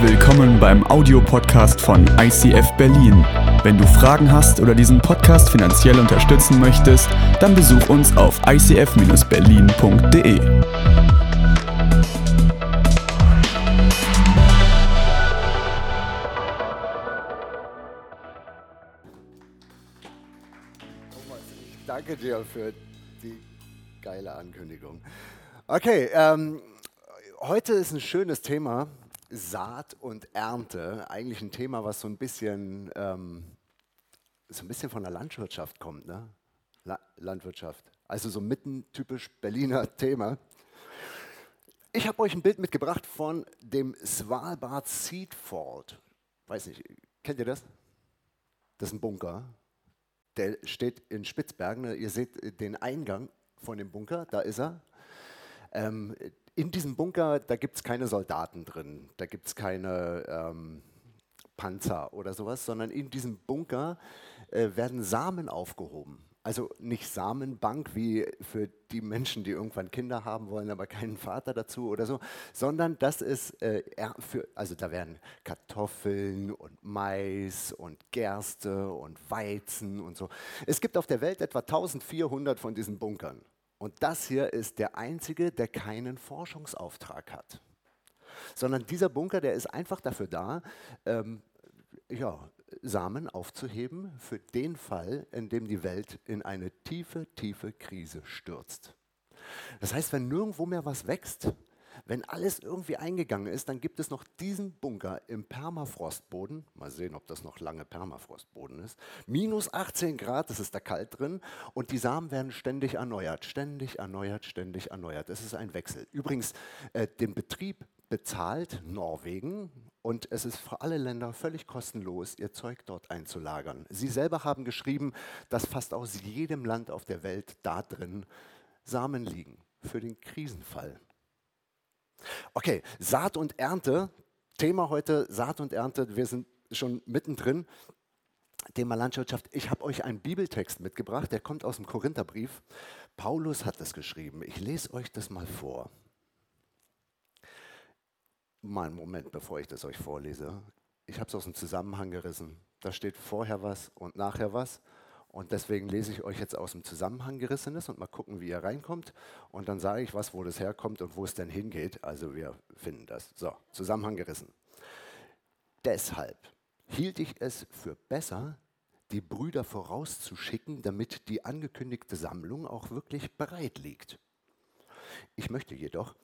Willkommen beim Audiopodcast von ICF Berlin. Wenn du Fragen hast oder diesen Podcast finanziell unterstützen möchtest, dann besuch uns auf icf-berlin.de. Danke dir für die geile Ankündigung. Okay, ähm, heute ist ein schönes Thema, Saat und Ernte. Eigentlich ein Thema, was so ein bisschen, ähm, so ein bisschen von der Landwirtschaft kommt. Ne? La Landwirtschaft. Also so mitten typisch Berliner Thema. Ich habe euch ein Bild mitgebracht von dem Svalbard Seed Vault. Weiß nicht, kennt ihr das? Das ist ein Bunker. Der steht in Spitzbergen. Ihr seht den Eingang von dem Bunker, da ist er. Ähm, in diesem Bunker, da gibt es keine Soldaten drin, da gibt es keine ähm, Panzer oder sowas, sondern in diesem Bunker äh, werden Samen aufgehoben. Also nicht Samenbank wie für die Menschen, die irgendwann Kinder haben wollen, aber keinen Vater dazu oder so, sondern das ist, äh, für, also da werden Kartoffeln und Mais und Gerste und Weizen und so. Es gibt auf der Welt etwa 1400 von diesen Bunkern. Und das hier ist der einzige, der keinen Forschungsauftrag hat. Sondern dieser Bunker, der ist einfach dafür da, ähm, ja, Samen aufzuheben für den Fall, in dem die Welt in eine tiefe, tiefe Krise stürzt. Das heißt, wenn nirgendwo mehr was wächst, wenn alles irgendwie eingegangen ist, dann gibt es noch diesen Bunker im Permafrostboden. Mal sehen, ob das noch lange Permafrostboden ist. Minus 18 Grad, das ist da kalt drin. Und die Samen werden ständig erneuert, ständig erneuert, ständig erneuert. Es ist ein Wechsel. Übrigens, äh, den Betrieb bezahlt Norwegen und es ist für alle Länder völlig kostenlos, ihr Zeug dort einzulagern. Sie selber haben geschrieben, dass fast aus jedem Land auf der Welt da drin Samen liegen für den Krisenfall. Okay, Saat und Ernte. Thema heute Saat und Ernte. Wir sind schon mittendrin. Thema Landwirtschaft. Ich habe euch einen Bibeltext mitgebracht, der kommt aus dem Korintherbrief. Paulus hat das geschrieben. Ich lese euch das mal vor. Mal einen Moment, bevor ich das euch vorlese. Ich habe es aus dem Zusammenhang gerissen. Da steht vorher was und nachher was. Und deswegen lese ich euch jetzt aus dem Zusammenhang gerissenes und mal gucken, wie ihr reinkommt. Und dann sage ich was, wo das herkommt und wo es denn hingeht. Also wir finden das. So, Zusammenhang gerissen. Deshalb hielt ich es für besser, die Brüder vorauszuschicken, damit die angekündigte Sammlung auch wirklich bereit liegt. Ich möchte jedoch,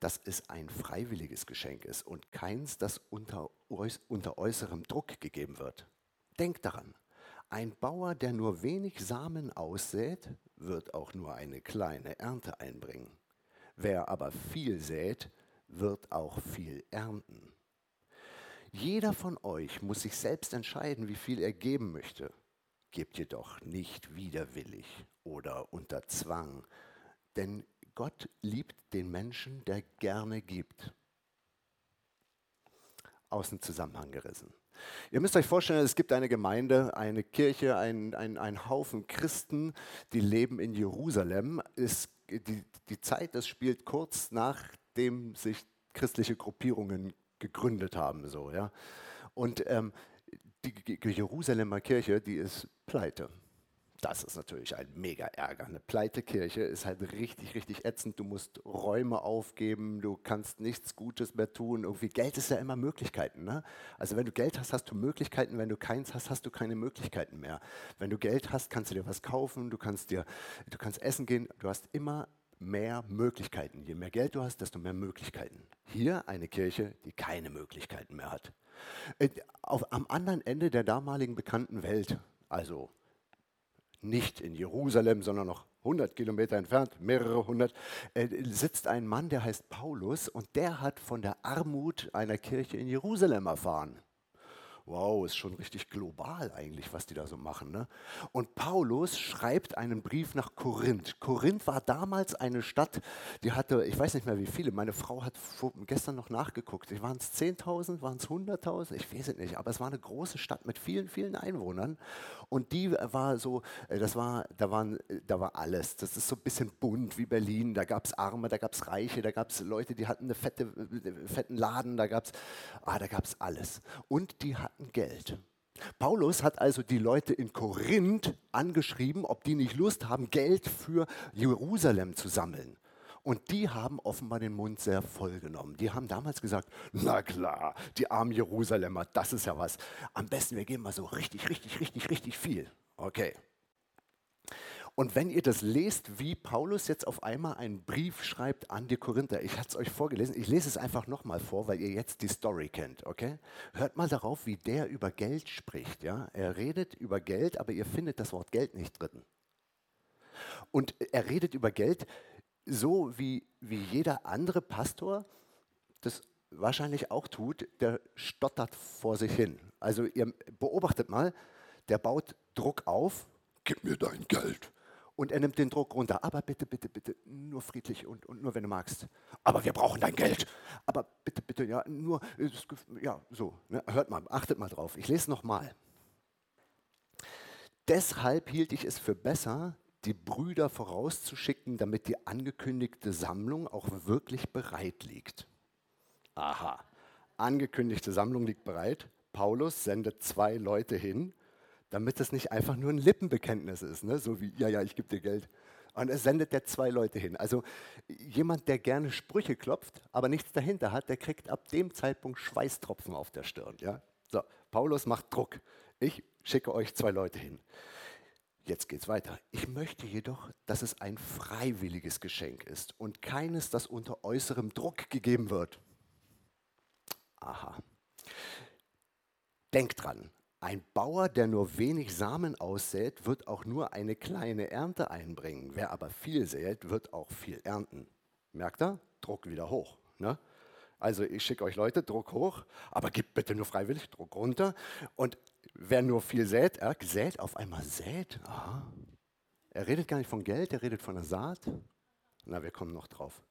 dass es ein freiwilliges Geschenk ist und keins, das unter, unter äußerem Druck gegeben wird. Denkt daran, ein Bauer, der nur wenig Samen aussät, wird auch nur eine kleine Ernte einbringen. Wer aber viel sät, wird auch viel ernten. Jeder von euch muss sich selbst entscheiden, wie viel er geben möchte. Gebt jedoch nicht widerwillig oder unter Zwang, denn Gott liebt den Menschen, der gerne gibt. Aus dem Zusammenhang gerissen. Ihr müsst euch vorstellen, es gibt eine Gemeinde, eine Kirche, ein, ein, Haufen Christen, die leben in Jerusalem. Es, die, die Zeit, das spielt kurz nachdem sich christliche Gruppierungen gegründet haben. So, ja. Und ähm, die Jerusalemer Kirche, die ist pleite. Das ist natürlich ein mega Ärger. Eine pleite Kirche ist halt richtig, richtig ätzend. Du musst Räume aufgeben, du kannst nichts Gutes mehr tun. Irgendwie Geld ist ja immer Möglichkeiten. Ne? Also wenn du Geld hast, hast du Möglichkeiten. Wenn du keins hast, hast du keine Möglichkeiten mehr. Wenn du Geld hast, kannst du dir was kaufen, du kannst dir, du kannst essen gehen. Du hast immer mehr Möglichkeiten. Je mehr Geld du hast, desto mehr Möglichkeiten. Hier eine Kirche, die keine Möglichkeiten mehr hat. Äh, auf, am anderen Ende der damaligen bekannten Welt, also nicht in Jerusalem, sondern noch 100 Kilometer entfernt, mehrere hundert, äh, sitzt ein Mann, der heißt Paulus und der hat von der Armut einer Kirche in Jerusalem erfahren. Wow, ist schon richtig global eigentlich, was die da so machen. Ne? Und Paulus schreibt einen Brief nach Korinth. Korinth war damals eine Stadt, die hatte, ich weiß nicht mehr wie viele, meine Frau hat gestern noch nachgeguckt, waren es 10.000, waren es 100.000, ich weiß es nicht, aber es war eine große Stadt mit vielen, vielen Einwohnern. Und die war so, äh, das war, da, waren, da war alles. Das ist so ein bisschen bunt wie Berlin. Da gab es Arme, da gab es Reiche, da gab es Leute, die hatten eine fette, äh, fetten Laden, da gab es ah, alles. Und die hatten hatten Geld. Paulus hat also die Leute in Korinth angeschrieben, ob die nicht Lust haben, Geld für Jerusalem zu sammeln. Und die haben offenbar den Mund sehr voll genommen. Die haben damals gesagt, na klar, die armen Jerusalemer, das ist ja was. Am besten, wir geben mal so richtig, richtig, richtig, richtig viel. Okay. Und wenn ihr das lest, wie Paulus jetzt auf einmal einen Brief schreibt an die Korinther, ich hatte es euch vorgelesen, ich lese es einfach nochmal vor, weil ihr jetzt die Story kennt, okay? Hört mal darauf, wie der über Geld spricht, ja? Er redet über Geld, aber ihr findet das Wort Geld nicht drin. Und er redet über Geld so, wie, wie jeder andere Pastor das wahrscheinlich auch tut, der stottert vor sich hin. Also ihr beobachtet mal, der baut Druck auf, gib mir dein Geld und er nimmt den Druck runter. Aber bitte, bitte, bitte, nur friedlich und, und nur wenn du magst. Aber wir brauchen dein Geld. Aber bitte, bitte, ja, nur, ja, so. Ne? Hört mal, achtet mal drauf. Ich lese nochmal. Deshalb hielt ich es für besser, die Brüder vorauszuschicken, damit die angekündigte Sammlung auch wirklich bereit liegt. Aha, angekündigte Sammlung liegt bereit. Paulus sendet zwei Leute hin, damit es nicht einfach nur ein Lippenbekenntnis ist, ne? so wie, ja, ja, ich gebe dir Geld. Und er sendet der zwei Leute hin. Also jemand, der gerne Sprüche klopft, aber nichts dahinter hat, der kriegt ab dem Zeitpunkt Schweißtropfen auf der Stirn. Ja? So, Paulus macht Druck. Ich schicke euch zwei Leute hin. Jetzt geht's weiter. Ich möchte jedoch, dass es ein freiwilliges Geschenk ist und keines, das unter äußerem Druck gegeben wird. Aha. Denkt dran, ein Bauer, der nur wenig Samen aussät, wird auch nur eine kleine Ernte einbringen. Wer aber viel sät, wird auch viel ernten. Merkt ihr? Druck wieder hoch. Ne? Also ich schicke euch Leute, Druck hoch, aber gebt bitte nur freiwillig Druck runter. Und wer nur viel sät, er sät auf einmal sät. Aha. Er redet gar nicht von Geld, er redet von der Saat. Na, wir kommen noch drauf.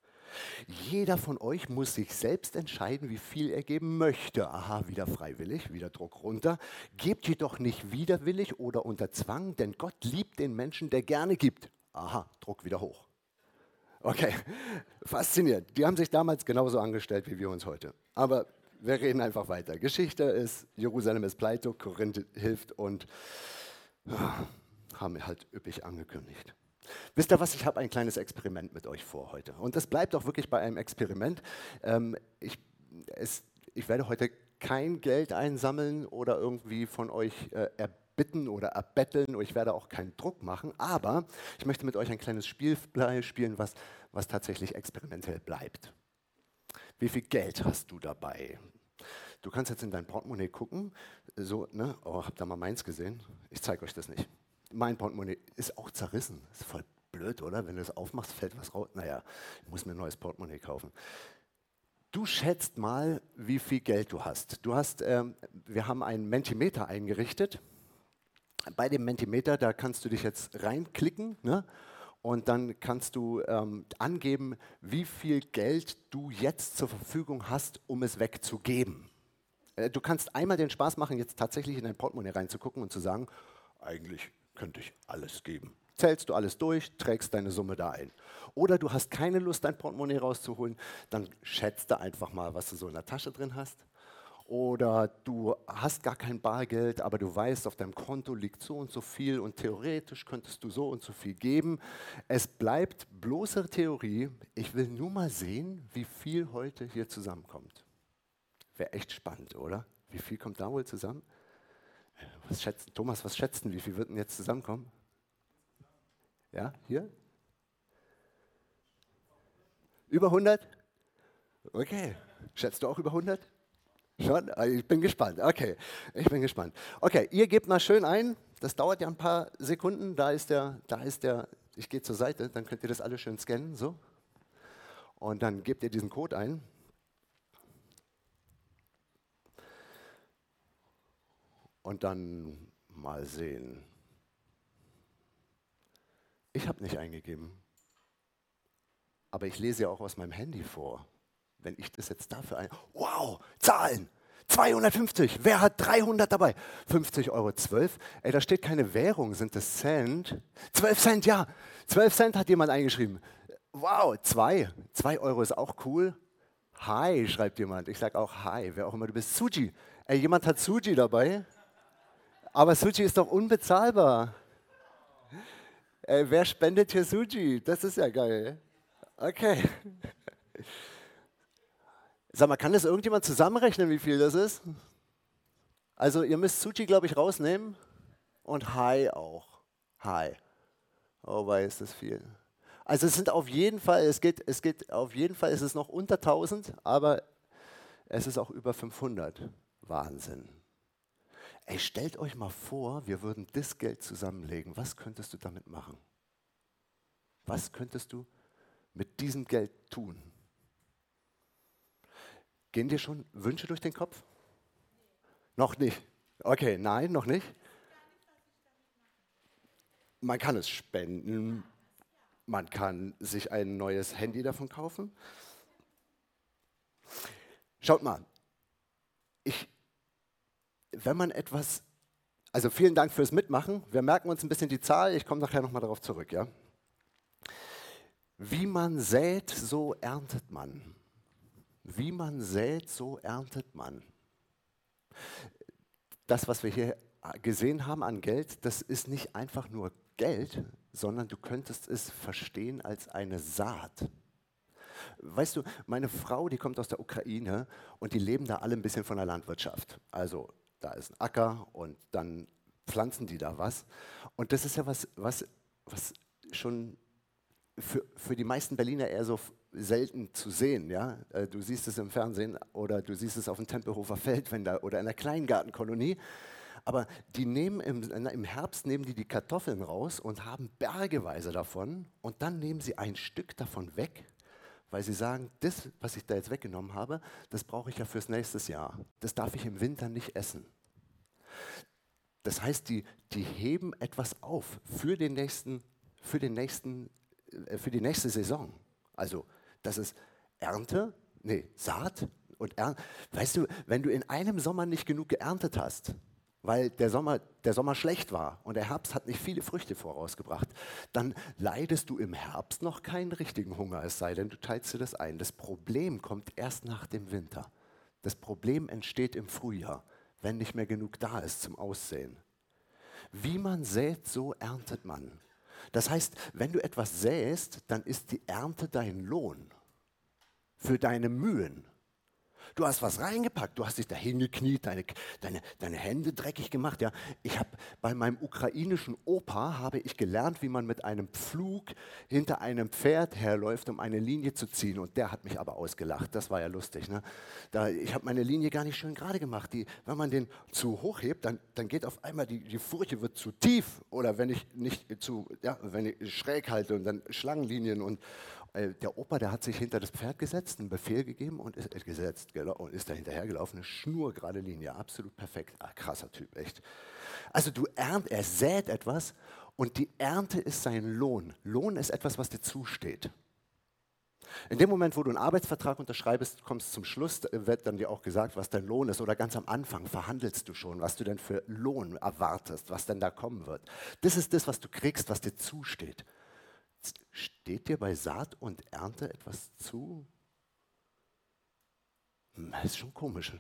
Jeder von euch muss sich selbst entscheiden, wie viel er geben möchte. Aha, wieder freiwillig, wieder Druck runter. Gebt jedoch nicht widerwillig oder unter Zwang, denn Gott liebt den Menschen, der gerne gibt. Aha, Druck wieder hoch. Okay, faszinierend. Die haben sich damals genauso angestellt wie wir uns heute. Aber wir reden einfach weiter. Geschichte ist, Jerusalem ist pleite, Korinth hilft und ah, haben halt üppig angekündigt. Wisst ihr was, ich habe ein kleines Experiment mit euch vor heute. Und das bleibt auch wirklich bei einem Experiment. Ähm, ich, es, ich werde heute kein Geld einsammeln oder irgendwie von euch äh, erbitten oder erbetteln ich werde auch keinen Druck machen, aber ich möchte mit euch ein kleines Spiel spielen, was, was tatsächlich experimentell bleibt. Wie viel Geld hast du dabei? Du kannst jetzt in dein Portemonnaie gucken, so, ne? Oh, habt ihr mal meins gesehen? Ich zeige euch das nicht. Mein Portemonnaie ist auch zerrissen. Ist voll blöd, oder? Wenn du es aufmachst, fällt was raus. Naja, ich muss mir ein neues Portemonnaie kaufen. Du schätzt mal, wie viel Geld du hast. Du hast, ähm, wir haben einen Mentimeter eingerichtet. Bei dem Mentimeter, da kannst du dich jetzt reinklicken ne? und dann kannst du ähm, angeben, wie viel Geld du jetzt zur Verfügung hast, um es wegzugeben. Äh, du kannst einmal den Spaß machen, jetzt tatsächlich in dein Portemonnaie reinzugucken und zu sagen, eigentlich könnte ich alles geben. Zählst du alles durch, trägst deine Summe da ein. Oder du hast keine Lust, dein Portemonnaie rauszuholen, dann schätzt du einfach mal, was du so in der Tasche drin hast. Oder du hast gar kein Bargeld, aber du weißt, auf deinem Konto liegt so und so viel und theoretisch könntest du so und so viel geben. Es bleibt bloße Theorie. Ich will nur mal sehen, wie viel heute hier zusammenkommt. Wäre echt spannend, oder? Wie viel kommt da wohl zusammen? Was schätzen, Thomas, was schätzen, wie viel wird denn jetzt zusammenkommen? Ja, hier? Über 100? Okay. Schätzt du auch über 100? Schon? Ah, ich bin gespannt. Okay, ich bin gespannt. Okay, ihr gebt mal schön ein. Das dauert ja ein paar Sekunden. Da ist der, da ist der, ich gehe zur Seite, dann könnt ihr das alle schön scannen, so. Und dann gebt ihr diesen Code ein. Und dann mal sehen. Ich habe nicht eingegeben. Aber ich lese ja auch aus meinem Handy vor. Wenn ich das jetzt dafür ein. Wow, Zahlen! 250. Wer hat 300 dabei? 50 Euro 12. Ey, da steht keine Währung, sind das Cent? 12 Cent, ja. 12 Cent hat jemand eingeschrieben. Wow, 2. 2 Euro ist auch cool. Hi, schreibt jemand. Ich sage auch Hi, wer auch immer du bist. Suji. Ey, jemand hat Suji dabei. Aber Suji ist doch unbezahlbar. Ey, wer spendet hier Suji? Das ist ja geil. Okay. Sag mal, kann das irgendjemand zusammenrechnen, wie viel das ist? Also ihr müsst Suji, glaube ich, rausnehmen und Hi auch. Hi. Oh, weil ist das viel. Also es sind auf jeden Fall, es geht, es geht auf jeden Fall, es ist noch unter 1000, aber es ist auch über 500. Wahnsinn. Ey, stellt euch mal vor, wir würden das Geld zusammenlegen. Was könntest du damit machen? Was könntest du mit diesem Geld tun? Gehen dir schon Wünsche durch den Kopf? Noch nicht. Okay, nein, noch nicht. Man kann es spenden, man kann sich ein neues Handy davon kaufen. Schaut mal, ich, wenn man etwas, also vielen Dank fürs Mitmachen. Wir merken uns ein bisschen die Zahl, ich komme nachher nochmal darauf zurück. Ja? Wie man sät, so erntet man. Wie man sät, so erntet man. Das, was wir hier gesehen haben an Geld, das ist nicht einfach nur Geld, sondern du könntest es verstehen als eine Saat. Weißt du, meine Frau, die kommt aus der Ukraine und die leben da alle ein bisschen von der Landwirtschaft. Also da ist ein Acker und dann pflanzen die da was. Und das ist ja was, was, was schon für, für die meisten Berliner eher so selten zu sehen. Ja? Äh, du siehst es im Fernsehen oder du siehst es auf dem Tempelhofer Feld wenn da, oder in der Kleingartenkolonie. Aber die nehmen im, im Herbst nehmen die die Kartoffeln raus und haben bergeweise davon und dann nehmen sie ein Stück davon weg, weil sie sagen, das, was ich da jetzt weggenommen habe, das brauche ich ja fürs nächste Jahr. Das darf ich im Winter nicht essen. Das heißt, die, die heben etwas auf für den nächsten, für den nächsten, äh, für die nächste Saison. Also das ist Ernte, nee, Saat und Ernte. Weißt du, wenn du in einem Sommer nicht genug geerntet hast, weil der Sommer, der Sommer schlecht war und der Herbst hat nicht viele Früchte vorausgebracht, dann leidest du im Herbst noch keinen richtigen Hunger, es sei denn, du teilst dir das ein. Das Problem kommt erst nach dem Winter. Das Problem entsteht im Frühjahr, wenn nicht mehr genug da ist zum Aussehen. Wie man sät, so erntet man. Das heißt, wenn du etwas säst, dann ist die Ernte dein Lohn für deine Mühen. Du hast was reingepackt, du hast dich dahin gekniet, deine, deine, deine Hände dreckig gemacht. Ja. Ich habe bei meinem ukrainischen Opa habe ich gelernt, wie man mit einem Pflug hinter einem Pferd herläuft, um eine Linie zu ziehen. Und der hat mich aber ausgelacht. Das war ja lustig. Ne? Da, ich habe meine Linie gar nicht schön gerade gemacht. Die, wenn man den zu hoch hebt, dann, dann geht auf einmal die, die Furche wird zu tief. Oder wenn ich nicht zu, ja, wenn ich schräg halte und dann Schlangenlinien und, äh, der Opa, der hat sich hinter das Pferd gesetzt, einen Befehl gegeben und ist, äh, gesetzt, und ist da hinterhergelaufen. Eine schnurgerade Linie, absolut perfekt. Ah, krasser Typ, echt. Also du ernt, er sät etwas und die Ernte ist sein Lohn. Lohn ist etwas, was dir zusteht. In dem Moment, wo du einen Arbeitsvertrag unterschreibst, kommst zum Schluss, wird dann dir auch gesagt, was dein Lohn ist. Oder ganz am Anfang verhandelst du schon, was du denn für Lohn erwartest, was denn da kommen wird. Das ist das, was du kriegst, was dir zusteht. Steht dir bei Saat und Ernte etwas zu? Hm, das ist schon komisch.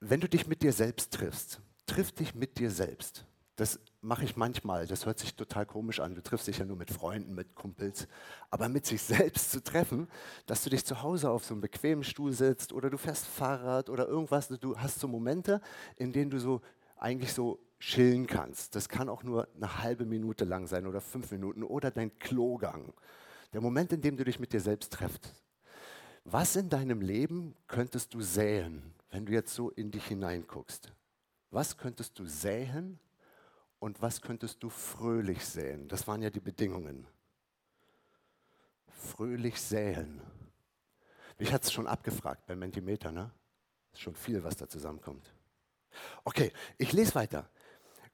Wenn du dich mit dir selbst triffst, triff dich mit dir selbst. Das mache ich manchmal, das hört sich total komisch an. Du triffst dich ja nur mit Freunden, mit Kumpels. Aber mit sich selbst zu treffen, dass du dich zu Hause auf so einem bequemen Stuhl sitzt oder du fährst Fahrrad oder irgendwas, du hast so Momente, in denen du so eigentlich so chillen kannst. Das kann auch nur eine halbe Minute lang sein oder fünf Minuten oder dein Klogang. Der Moment, in dem du dich mit dir selbst treffst. Was in deinem Leben könntest du säen, wenn du jetzt so in dich hineinguckst? Was könntest du säen und was könntest du fröhlich säen? Das waren ja die Bedingungen. Fröhlich säen. Mich hat es schon abgefragt beim Mentimeter, ne? Ist schon viel, was da zusammenkommt. Okay, ich lese weiter.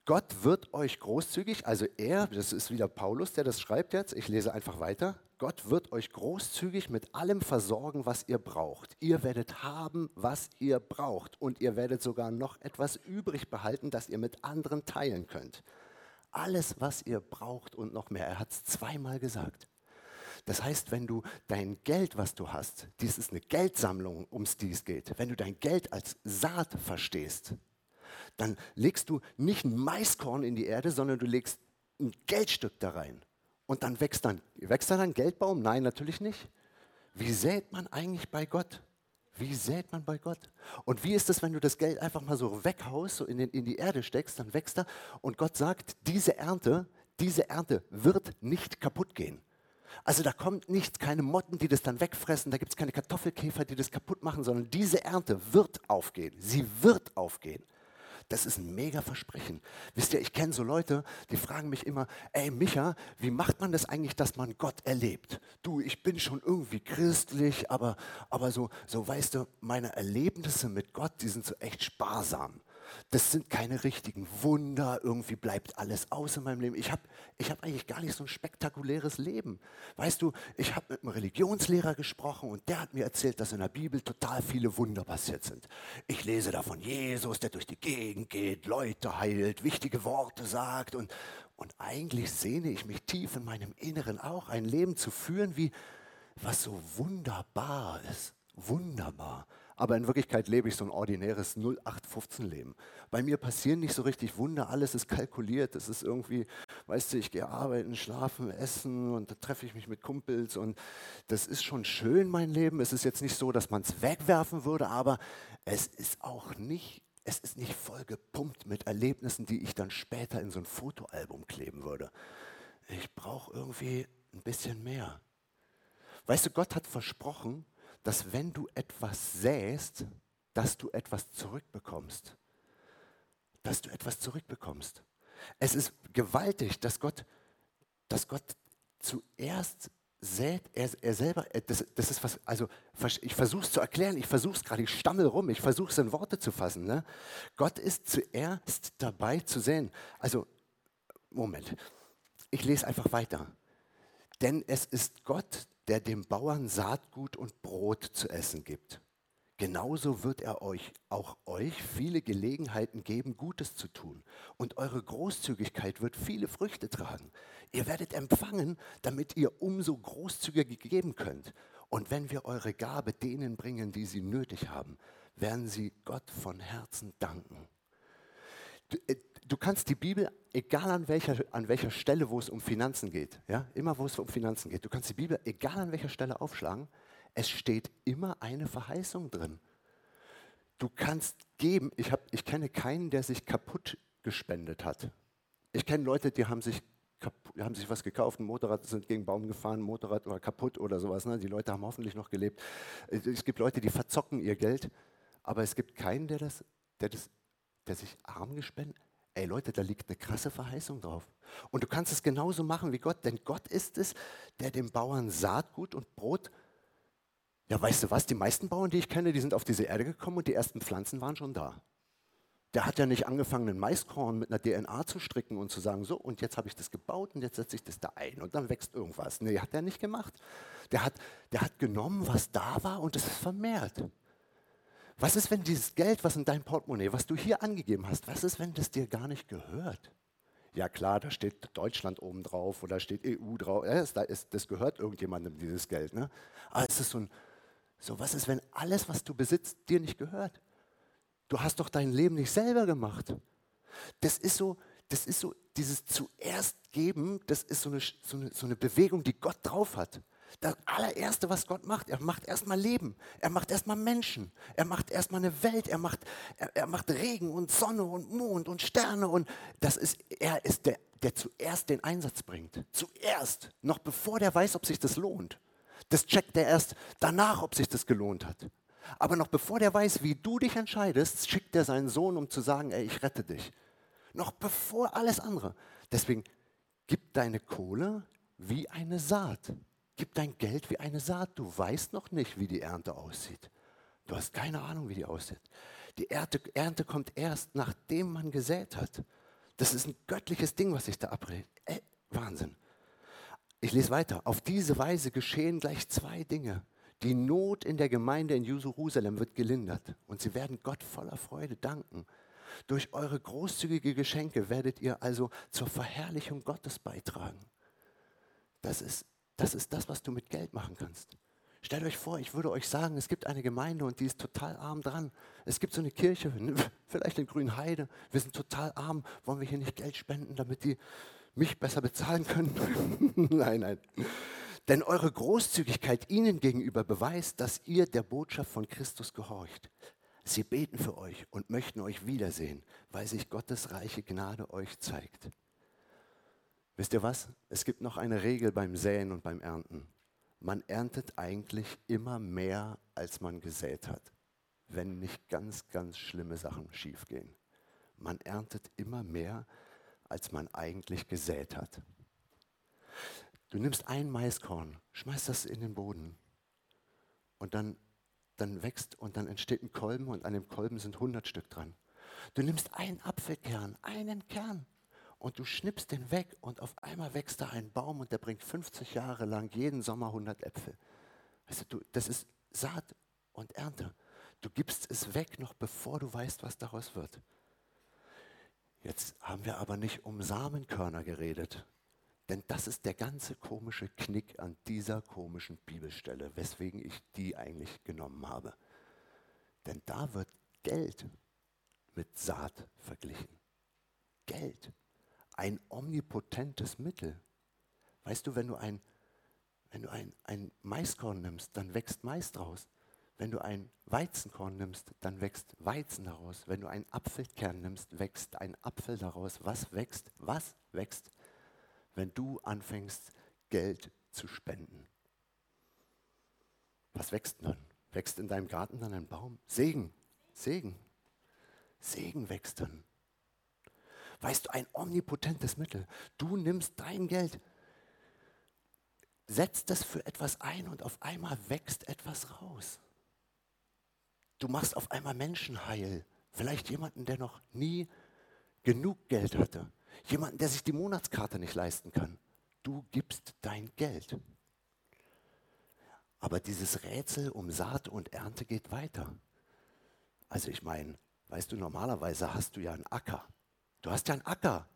Gott wird euch großzügig, also er, das ist wieder Paulus, der das schreibt jetzt, ich lese einfach weiter. Gott wird euch großzügig mit allem versorgen, was ihr braucht. Ihr werdet haben, was ihr braucht und ihr werdet sogar noch etwas übrig behalten, das ihr mit anderen teilen könnt. Alles, was ihr braucht und noch mehr. Er hat es zweimal gesagt. Das heißt, wenn du dein Geld, was du hast, dies ist eine Geldsammlung, um die es geht, wenn du dein Geld als Saat verstehst, dann legst du nicht ein Maiskorn in die Erde, sondern du legst ein Geldstück da rein. Und dann wächst dann, wächst dann ein Geldbaum? Nein, natürlich nicht. Wie sät man eigentlich bei Gott? Wie sät man bei Gott? Und wie ist es, wenn du das Geld einfach mal so weghaust, so in, den, in die Erde steckst, dann wächst er und Gott sagt, diese Ernte, diese Ernte wird nicht kaputt gehen. Also da kommt nichts, keine Motten, die das dann wegfressen, da gibt es keine Kartoffelkäfer, die das kaputt machen, sondern diese Ernte wird aufgehen. Sie wird aufgehen. Das ist ein mega Versprechen. Wisst ihr, ich kenne so Leute, die fragen mich immer, ey Micha, wie macht man das eigentlich, dass man Gott erlebt? Du, ich bin schon irgendwie christlich, aber, aber so, so weißt du, meine Erlebnisse mit Gott, die sind so echt sparsam. Das sind keine richtigen Wunder, irgendwie bleibt alles aus in meinem Leben. Ich habe ich hab eigentlich gar nicht so ein spektakuläres Leben. Weißt du, ich habe mit einem Religionslehrer gesprochen und der hat mir erzählt, dass in der Bibel total viele Wunder passiert sind. Ich lese da von Jesus, der durch die Gegend geht, Leute heilt, wichtige Worte sagt und, und eigentlich sehne ich mich tief in meinem Inneren auch, ein Leben zu führen, wie was so wunderbar ist. Wunderbar aber in Wirklichkeit lebe ich so ein ordinäres 0815-Leben. Bei mir passieren nicht so richtig Wunder, alles ist kalkuliert. Es ist irgendwie, weißt du, ich gehe arbeiten, schlafen, essen und da treffe ich mich mit Kumpels und das ist schon schön, mein Leben. Es ist jetzt nicht so, dass man es wegwerfen würde, aber es ist auch nicht es ist nicht voll gepumpt mit Erlebnissen, die ich dann später in so ein Fotoalbum kleben würde. Ich brauche irgendwie ein bisschen mehr. Weißt du, Gott hat versprochen, dass wenn du etwas säst, dass du etwas zurückbekommst. Dass du etwas zurückbekommst. Es ist gewaltig, dass Gott, dass Gott zuerst sät, er, er selber, das, das, ist was, also ich versuche es zu erklären, ich versuche es gerade, ich stammel rum, ich versuche es in Worte zu fassen. Ne? Gott ist zuerst dabei zu säen. Also, Moment, ich lese einfach weiter. Denn es ist Gott, der dem Bauern Saatgut und Brot zu essen gibt. Genauso wird er euch, auch euch, viele Gelegenheiten geben, Gutes zu tun. Und eure Großzügigkeit wird viele Früchte tragen. Ihr werdet empfangen, damit ihr umso großzügiger geben könnt. Und wenn wir eure Gabe denen bringen, die sie nötig haben, werden sie Gott von Herzen danken. Du, kannst die Bibel, egal an welcher, an welcher Stelle, wo es um Finanzen geht, ja, immer wo es um Finanzen geht, du kannst die Bibel, egal an welcher Stelle aufschlagen, es steht immer eine Verheißung drin. Du kannst geben, ich, hab, ich kenne keinen, der sich kaputt gespendet hat. Ich kenne Leute, die haben sich, die haben sich was gekauft, ein Motorrad, sind gegen einen Baum gefahren, Motorrad war kaputt oder sowas. Ne? Die Leute haben hoffentlich noch gelebt. Es gibt Leute, die verzocken ihr Geld, aber es gibt keinen, der, das, der, das, der sich arm gespendet Ey Leute, da liegt eine krasse Verheißung drauf. Und du kannst es genauso machen wie Gott, denn Gott ist es, der dem Bauern Saatgut und Brot. Ja, weißt du was? Die meisten Bauern, die ich kenne, die sind auf diese Erde gekommen und die ersten Pflanzen waren schon da. Der hat ja nicht angefangen, ein Maiskorn mit einer DNA zu stricken und zu sagen, so, und jetzt habe ich das gebaut und jetzt setze ich das da ein und dann wächst irgendwas. Nee, hat er nicht gemacht. Der hat, der hat genommen, was da war und es ist vermehrt. Was ist, wenn dieses Geld, was in deinem Portemonnaie, was du hier angegeben hast, was ist, wenn das dir gar nicht gehört? Ja klar, da steht Deutschland oben drauf oder steht EU drauf. Das, gehört irgendjemandem, dieses Geld. Ne? Aber es ist so ein, so was ist, wenn alles, was du besitzt, dir nicht gehört? Du hast doch dein Leben nicht selber gemacht. Das ist so, das ist so, dieses zuerst geben, das ist so eine, so eine, so eine Bewegung, die Gott drauf hat. Das allererste, was Gott macht, er macht erstmal Leben, er macht erstmal Menschen, er macht erstmal eine Welt, er macht, er, er, macht Regen und Sonne und Mond und Sterne und das ist, er ist der, der zuerst den Einsatz bringt. Zuerst, noch bevor der weiß, ob sich das lohnt. Das checkt er erst danach, ob sich das gelohnt hat. Aber noch bevor der weiß, wie du dich entscheidest, schickt er seinen Sohn, um zu sagen, ey, ich rette dich. Noch bevor alles andere. Deswegen gib deine Kohle wie eine Saat. Gib dein Geld wie eine Saat. Du weißt noch nicht, wie die Ernte aussieht. Du hast keine Ahnung, wie die aussieht. Die Ernte, Ernte kommt erst, nachdem man gesät hat. Das ist ein göttliches Ding, was sich da abredet. Äh, Wahnsinn. Ich lese weiter. Auf diese Weise geschehen gleich zwei Dinge. Die Not in der Gemeinde in Jerusalem wird gelindert und sie werden Gott voller Freude danken. Durch eure großzügige Geschenke werdet ihr also zur Verherrlichung Gottes beitragen. Das ist, das ist das, was du mit Geld machen kannst. Stellt euch vor, ich würde euch sagen, es gibt eine Gemeinde und die ist total arm dran. Es gibt so eine Kirche, vielleicht in Grünheide. Wir sind total arm. Wollen wir hier nicht Geld spenden, damit die mich besser bezahlen können? nein, nein. Denn eure Großzügigkeit ihnen gegenüber beweist, dass ihr der Botschaft von Christus gehorcht. Sie beten für euch und möchten euch wiedersehen, weil sich Gottes reiche Gnade euch zeigt. Wisst ihr was? Es gibt noch eine Regel beim Säen und beim Ernten. Man erntet eigentlich immer mehr, als man gesät hat, wenn nicht ganz, ganz schlimme Sachen schiefgehen. Man erntet immer mehr, als man eigentlich gesät hat. Du nimmst ein Maiskorn, schmeißt das in den Boden und dann, dann wächst und dann entsteht ein Kolben und an dem Kolben sind 100 Stück dran. Du nimmst einen Apfelkern, einen Kern und du schnippst den weg und auf einmal wächst da ein Baum und der bringt 50 Jahre lang jeden Sommer 100 Äpfel. Weißt du, das ist Saat und Ernte. Du gibst es weg, noch bevor du weißt, was daraus wird. Jetzt haben wir aber nicht um Samenkörner geredet, denn das ist der ganze komische Knick an dieser komischen Bibelstelle, weswegen ich die eigentlich genommen habe. Denn da wird Geld mit Saat verglichen. Geld, ein omnipotentes Mittel. Weißt du, wenn du ein, wenn du ein, ein Maiskorn nimmst, dann wächst Mais draus. Wenn du ein Weizenkorn nimmst, dann wächst Weizen daraus. Wenn du einen Apfelkern nimmst, wächst ein Apfel daraus. Was wächst? Was wächst? wenn du anfängst, Geld zu spenden. Was wächst dann? Wächst in deinem Garten dann ein Baum? Segen, Segen. Segen wächst dann. Weißt du, ein omnipotentes Mittel. Du nimmst dein Geld, setzt es für etwas ein und auf einmal wächst etwas raus. Du machst auf einmal Menschen heil. Vielleicht jemanden, der noch nie genug Geld hatte. Jemanden, der sich die Monatskarte nicht leisten kann. Du gibst dein Geld. Aber dieses Rätsel um Saat und Ernte geht weiter. Also ich meine, weißt du, normalerweise hast du ja einen Acker. Du hast ja einen Acker.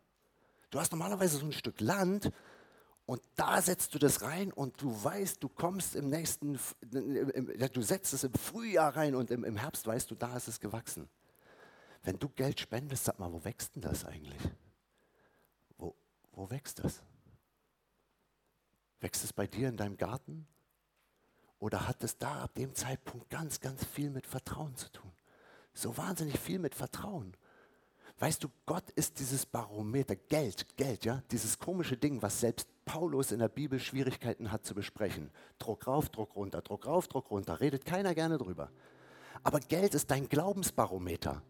Du hast normalerweise so ein Stück Land und da setzt du das rein und du weißt, du kommst im nächsten, du setzt es im Frühjahr rein und im, Herbst weißt du, da ist es gewachsen. Wenn du Geld spendest, sag mal, wo wächst denn das eigentlich? Wo wächst das? Wächst es bei dir in deinem Garten? Oder hat es da ab dem Zeitpunkt ganz, ganz viel mit Vertrauen zu tun? So wahnsinnig viel mit Vertrauen. Weißt du, Gott ist dieses Barometer, Geld, Geld, ja, dieses komische Ding, was selbst Paulus in der Bibel Schwierigkeiten hat zu besprechen. Druck rauf, Druck runter, Druck rauf, Druck runter, redet keiner gerne drüber. Aber Geld ist dein Glaubensbarometer.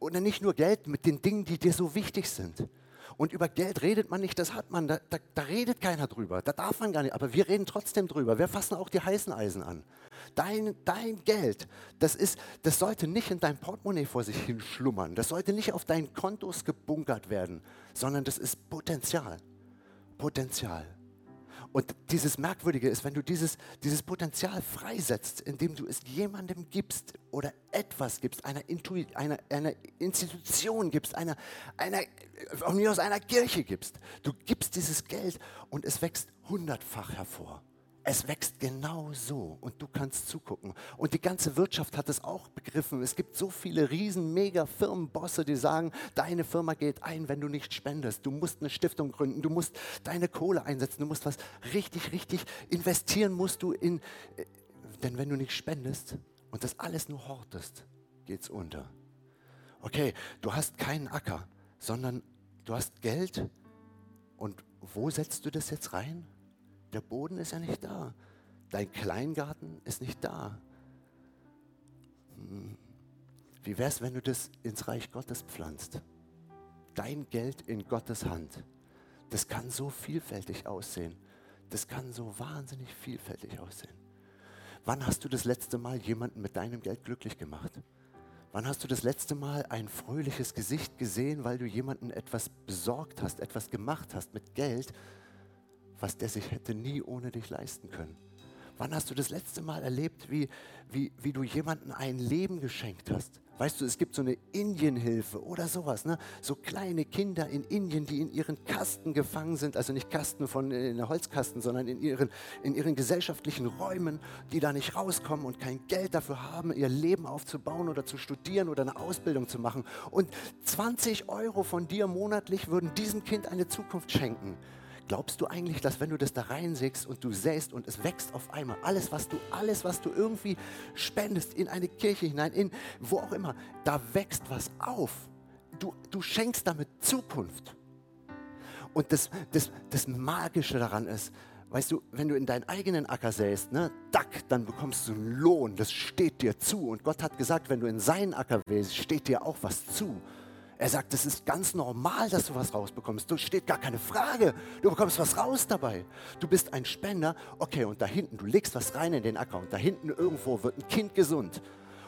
Oder nicht nur Geld mit den Dingen, die dir so wichtig sind. Und über Geld redet man nicht, das hat man, da, da, da, redet keiner drüber, da darf man gar nicht, aber wir reden trotzdem drüber. Wir fassen auch die heißen Eisen an. Dein, dein Geld, das, ist, das sollte nicht in deinem Portemonnaie vor sich hin schlummern, das sollte nicht auf deinen Kontos gebunkert werden, sondern das ist Potenzial. Potenzial. Und dieses Merkwürdige ist, wenn du dieses, dieses Potenzial freisetzt, indem du es jemandem gibst oder etwas gibst, einer, Intuit, einer, einer Institution gibst, einer, einer, von mir aus einer Kirche gibst, du gibst dieses Geld und es wächst hundertfach hervor. Es wächst genau so und du kannst zugucken. Und die ganze Wirtschaft hat es auch begriffen. Es gibt so viele riesen, mega Firmenbosse, die sagen, deine Firma geht ein, wenn du nicht spendest. Du musst eine Stiftung gründen, du musst deine Kohle einsetzen, du musst was richtig, richtig investieren musst du in, äh, denn wenn du nicht spendest und das alles nur hortest, geht's unter. Okay, du hast keinen Acker, sondern du hast Geld und wo setzt du das jetzt rein? Der Boden ist ja nicht da. Dein Kleingarten ist nicht da. Hm. Wie wäre es, wenn du das ins Reich Gottes pflanzt? Dein Geld in Gottes Hand. Das kann so vielfältig aussehen. Das kann so wahnsinnig vielfältig aussehen. Wann hast du das letzte Mal jemanden mit deinem Geld glücklich gemacht? Wann hast du das letzte Mal ein fröhliches Gesicht gesehen, weil du jemandem etwas besorgt hast, etwas gemacht hast mit Geld, was der sich hätte nie ohne dich leisten können? Wann hast du das letzte Mal erlebt, wie, wie, wie du jemandem ein Leben geschenkt hast? Weißt du, es gibt so eine Indienhilfe oder sowas, ne? So kleine Kinder in Indien, die in ihren Kasten gefangen sind, also nicht Kasten von äh, in der Holzkasten, sondern in ihren, in ihren gesellschaftlichen Räumen, die da nicht rauskommen und kein Geld dafür haben, ihr Leben aufzubauen oder zu studieren oder eine Ausbildung zu machen. Und 20 Euro von dir monatlich würden diesem Kind eine Zukunft schenken. Glaubst du eigentlich, dass wenn du das da reinsägst und du säst und es wächst auf einmal, alles was du, alles was du irgendwie spendest in eine Kirche hinein, in wo auch immer, da wächst was auf. Du, du schenkst damit Zukunft. Und das, das, das Magische daran ist, weißt du, wenn du in deinen eigenen Acker säst, ne, dack, dann bekommst du einen Lohn, das steht dir zu. Und Gott hat gesagt, wenn du in seinen Acker wäst, steht dir auch was zu. Er sagt, es ist ganz normal, dass du was rausbekommst. Du steht gar keine Frage. Du bekommst was raus dabei. Du bist ein Spender. Okay, und da hinten, du legst was rein in den Acker und da hinten irgendwo wird ein Kind gesund.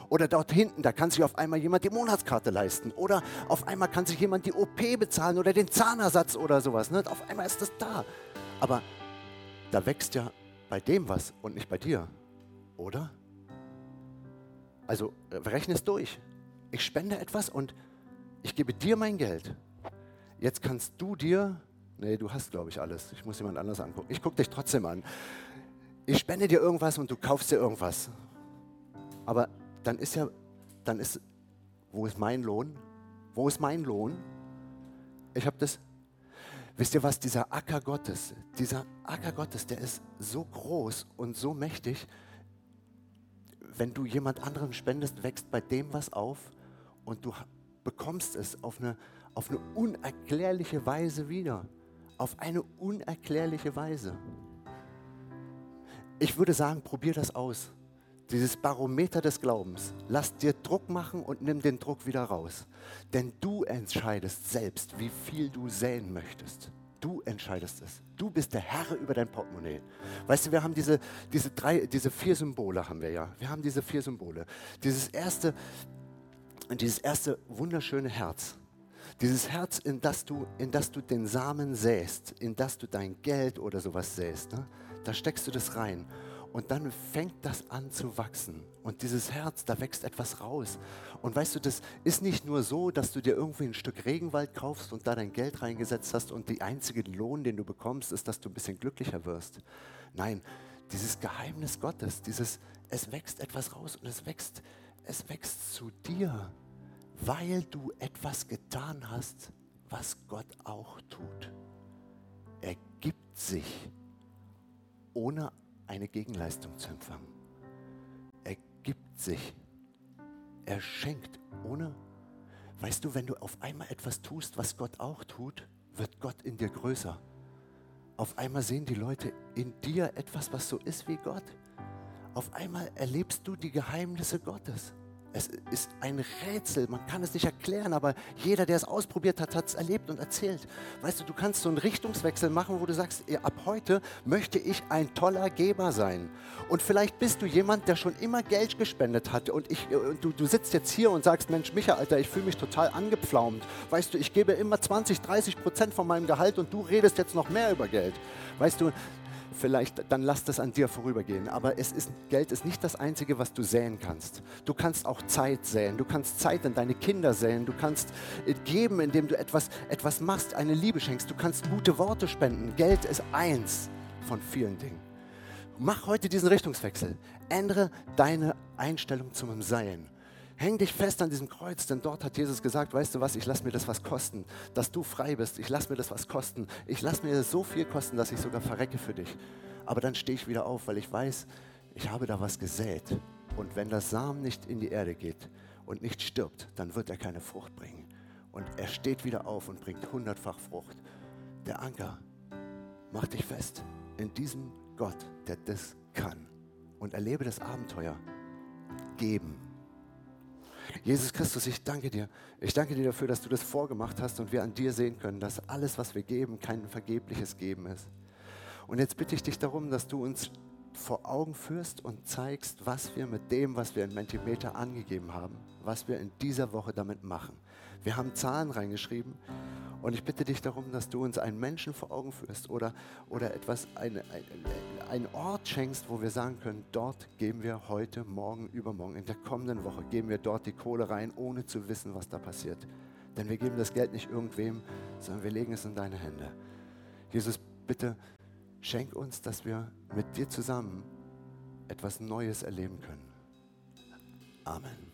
Oder dort hinten, da kann sich auf einmal jemand die Monatskarte leisten. Oder auf einmal kann sich jemand die OP bezahlen oder den Zahnersatz oder sowas. Ne? Auf einmal ist das da. Aber da wächst ja bei dem was und nicht bei dir. Oder? Also äh, rechne es durch. Ich spende etwas und ich gebe dir mein Geld. Jetzt kannst du dir, nee, du hast, glaube ich, alles. Ich muss jemand anders angucken. Ich gucke dich trotzdem an. Ich spende dir irgendwas und du kaufst dir irgendwas. Aber dann ist ja, dann ist, wo ist mein Lohn? Wo ist mein Lohn? Ich habe das, wisst ihr was, dieser Acker Gottes, dieser Acker Gottes, der ist so groß und so mächtig, wenn du jemand anderem spendest, wächst bei dem was auf und du bekommst es auf eine, auf eine unerklärliche Weise wieder. Auf eine unerklärliche Weise. Ich würde sagen, probier das aus. Dieses Barometer des Glaubens. Lass dir Druck machen und nimm den Druck wieder raus. Denn du entscheidest selbst, wie viel du säen möchtest. Du entscheidest es. Du bist der Herr über dein Portemonnaie. Weißt du, wir haben diese, diese, drei, diese vier Symbole, haben wir ja. Wir haben diese vier Symbole. Dieses erste, und dieses erste wunderschöne Herz, dieses Herz, in das du, in das du den Samen säst, in das du dein Geld oder sowas säst, ne? da steckst du das rein. Und dann fängt das an zu wachsen. Und dieses Herz, da wächst etwas raus. Und weißt du, das ist nicht nur so, dass du dir irgendwie ein Stück Regenwald kaufst und da dein Geld reingesetzt hast und die einzige Lohn, den du bekommst, ist, dass du ein bisschen glücklicher wirst. Nein, dieses Geheimnis Gottes, dieses, es wächst etwas raus und es wächst, es wächst zu dir weil du etwas getan hast, was Gott auch tut. Er gibt sich, ohne eine Gegenleistung zu empfangen. Er gibt sich. Er schenkt, ohne... Weißt du, wenn du auf einmal etwas tust, was Gott auch tut, wird Gott in dir größer. Auf einmal sehen die Leute in dir etwas, was so ist wie Gott. Auf einmal erlebst du die Geheimnisse Gottes. Es ist ein Rätsel, man kann es nicht erklären, aber jeder, der es ausprobiert hat, hat es erlebt und erzählt. Weißt du, du kannst so einen Richtungswechsel machen, wo du sagst, ab heute möchte ich ein toller Geber sein. Und vielleicht bist du jemand, der schon immer Geld gespendet hat und ich, du, du sitzt jetzt hier und sagst, Mensch, Micha, Alter, ich fühle mich total angepflaumt. Weißt du, ich gebe immer 20, 30 Prozent von meinem Gehalt und du redest jetzt noch mehr über Geld. Weißt du, vielleicht, dann lass das an dir vorübergehen. Aber es ist, Geld ist nicht das Einzige, was du säen kannst. Du kannst auch Zeit säen. Du kannst Zeit in deine Kinder säen. Du kannst äh, geben, indem du etwas, etwas machst, eine Liebe schenkst. Du kannst gute Worte spenden. Geld ist eins von vielen Dingen. Mach heute diesen Richtungswechsel. Ändere deine Einstellung zum Sein. Häng dich fest an diesem Kreuz, denn dort hat Jesus gesagt, weißt du was, ich lasse mir das was kosten, dass du frei bist. Ich lasse mir das was kosten. Ich lasse mir so viel kosten, dass ich sogar verrecke für dich. Aber dann stehe ich wieder auf, weil ich weiß, ich habe da was gesät. Und wenn das Samen nicht in die Erde geht und nicht stirbt, dann wird er keine Frucht bringen. Und er steht wieder auf und bringt hundertfach Frucht. Der Anker, mach dich fest in diesem Gott, der das kann. Und erlebe das Abenteuer. Geben. Jesus Christus, ich danke dir. Ich danke dir dafür, dass du das vorgemacht hast und wir an dir sehen können, dass alles, was wir geben, kein vergebliches Geben ist. Und jetzt bitte ich dich darum, dass du uns vor Augen führst und zeigst, was wir mit dem, was wir in Mentimeter angegeben haben, was wir in dieser Woche damit machen. Wir haben Zahlen reingeschrieben und ich bitte dich darum, dass du uns einen Menschen vor Augen führst oder, oder etwas, eine, ein, einen Ort schenkst, wo wir sagen können, dort geben wir heute, morgen, übermorgen, in der kommenden Woche, geben wir dort die Kohle rein, ohne zu wissen, was da passiert. Denn wir geben das Geld nicht irgendwem, sondern wir legen es in deine Hände. Jesus, bitte schenk uns, dass wir mit dir zusammen etwas Neues erleben können. Amen.